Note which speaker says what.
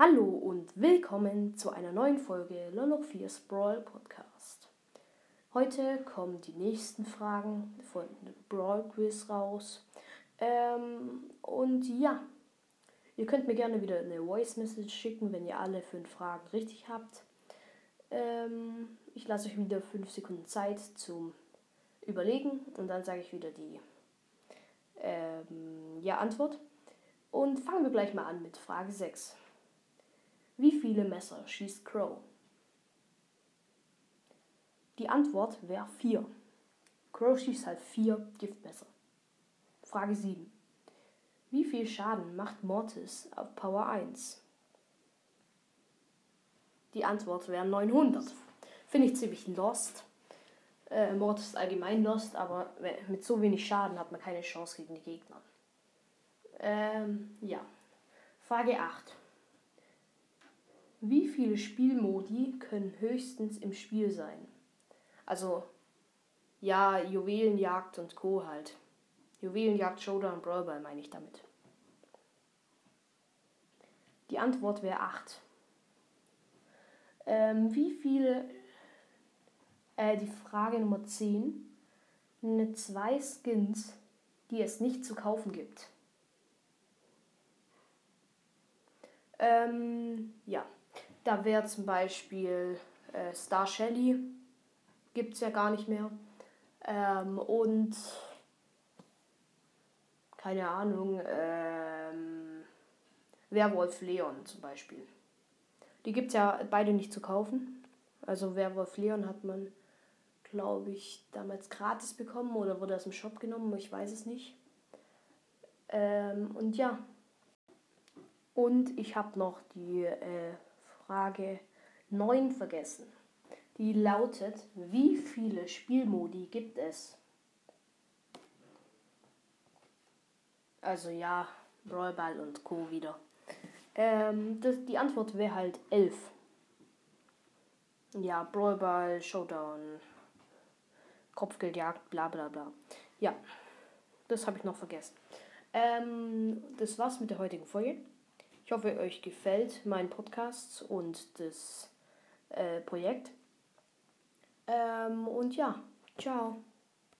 Speaker 1: Hallo und willkommen zu einer neuen Folge Loloch 4's Brawl Podcast. Heute kommen die nächsten Fragen von Brawl Quiz raus. Ähm, und ja, ihr könnt mir gerne wieder eine Voice Message schicken, wenn ihr alle fünf Fragen richtig habt. Ähm, ich lasse euch wieder fünf Sekunden Zeit zum Überlegen und dann sage ich wieder die ähm, ja, Antwort. Und fangen wir gleich mal an mit Frage 6. Wie viele Messer schießt Crow? Die Antwort wäre 4. Crow schießt halt 4 Giftmesser. Frage 7. Wie viel Schaden macht Mortis auf Power 1? Die Antwort wäre 900. Finde ich ziemlich lost. Äh, Mortis ist allgemein lost, aber mit so wenig Schaden hat man keine Chance gegen die Gegner. Ähm, ja. Frage 8. Wie viele Spielmodi können höchstens im Spiel sein? Also, ja, Juwelenjagd und Co. halt. Juwelenjagd, Showdown, Brawlball meine ich damit. Die Antwort wäre 8. Ähm, wie viele, äh, die Frage Nummer 10, eine zwei Skins, die es nicht zu kaufen gibt. Ähm, ja. Da wäre zum Beispiel äh, Star Shelly, gibt es ja gar nicht mehr. Ähm, und keine Ahnung, ähm, Werwolf Leon zum Beispiel. Die gibt es ja beide nicht zu kaufen. Also Werwolf Leon hat man, glaube ich, damals gratis bekommen oder wurde aus dem Shop genommen, ich weiß es nicht. Ähm, und ja. Und ich habe noch die äh, Frage 9 vergessen. Die lautet, wie viele Spielmodi gibt es? Also ja, Brawlball und Co. wieder. Ähm, das, die Antwort wäre halt 11. Ja, Brawlball, Showdown, Kopfgeldjagd, bla bla bla. Ja, das habe ich noch vergessen. Ähm, das war's mit der heutigen Folge. Ich hoffe, euch gefällt mein Podcast und das äh, Projekt. Ähm, und ja, ciao.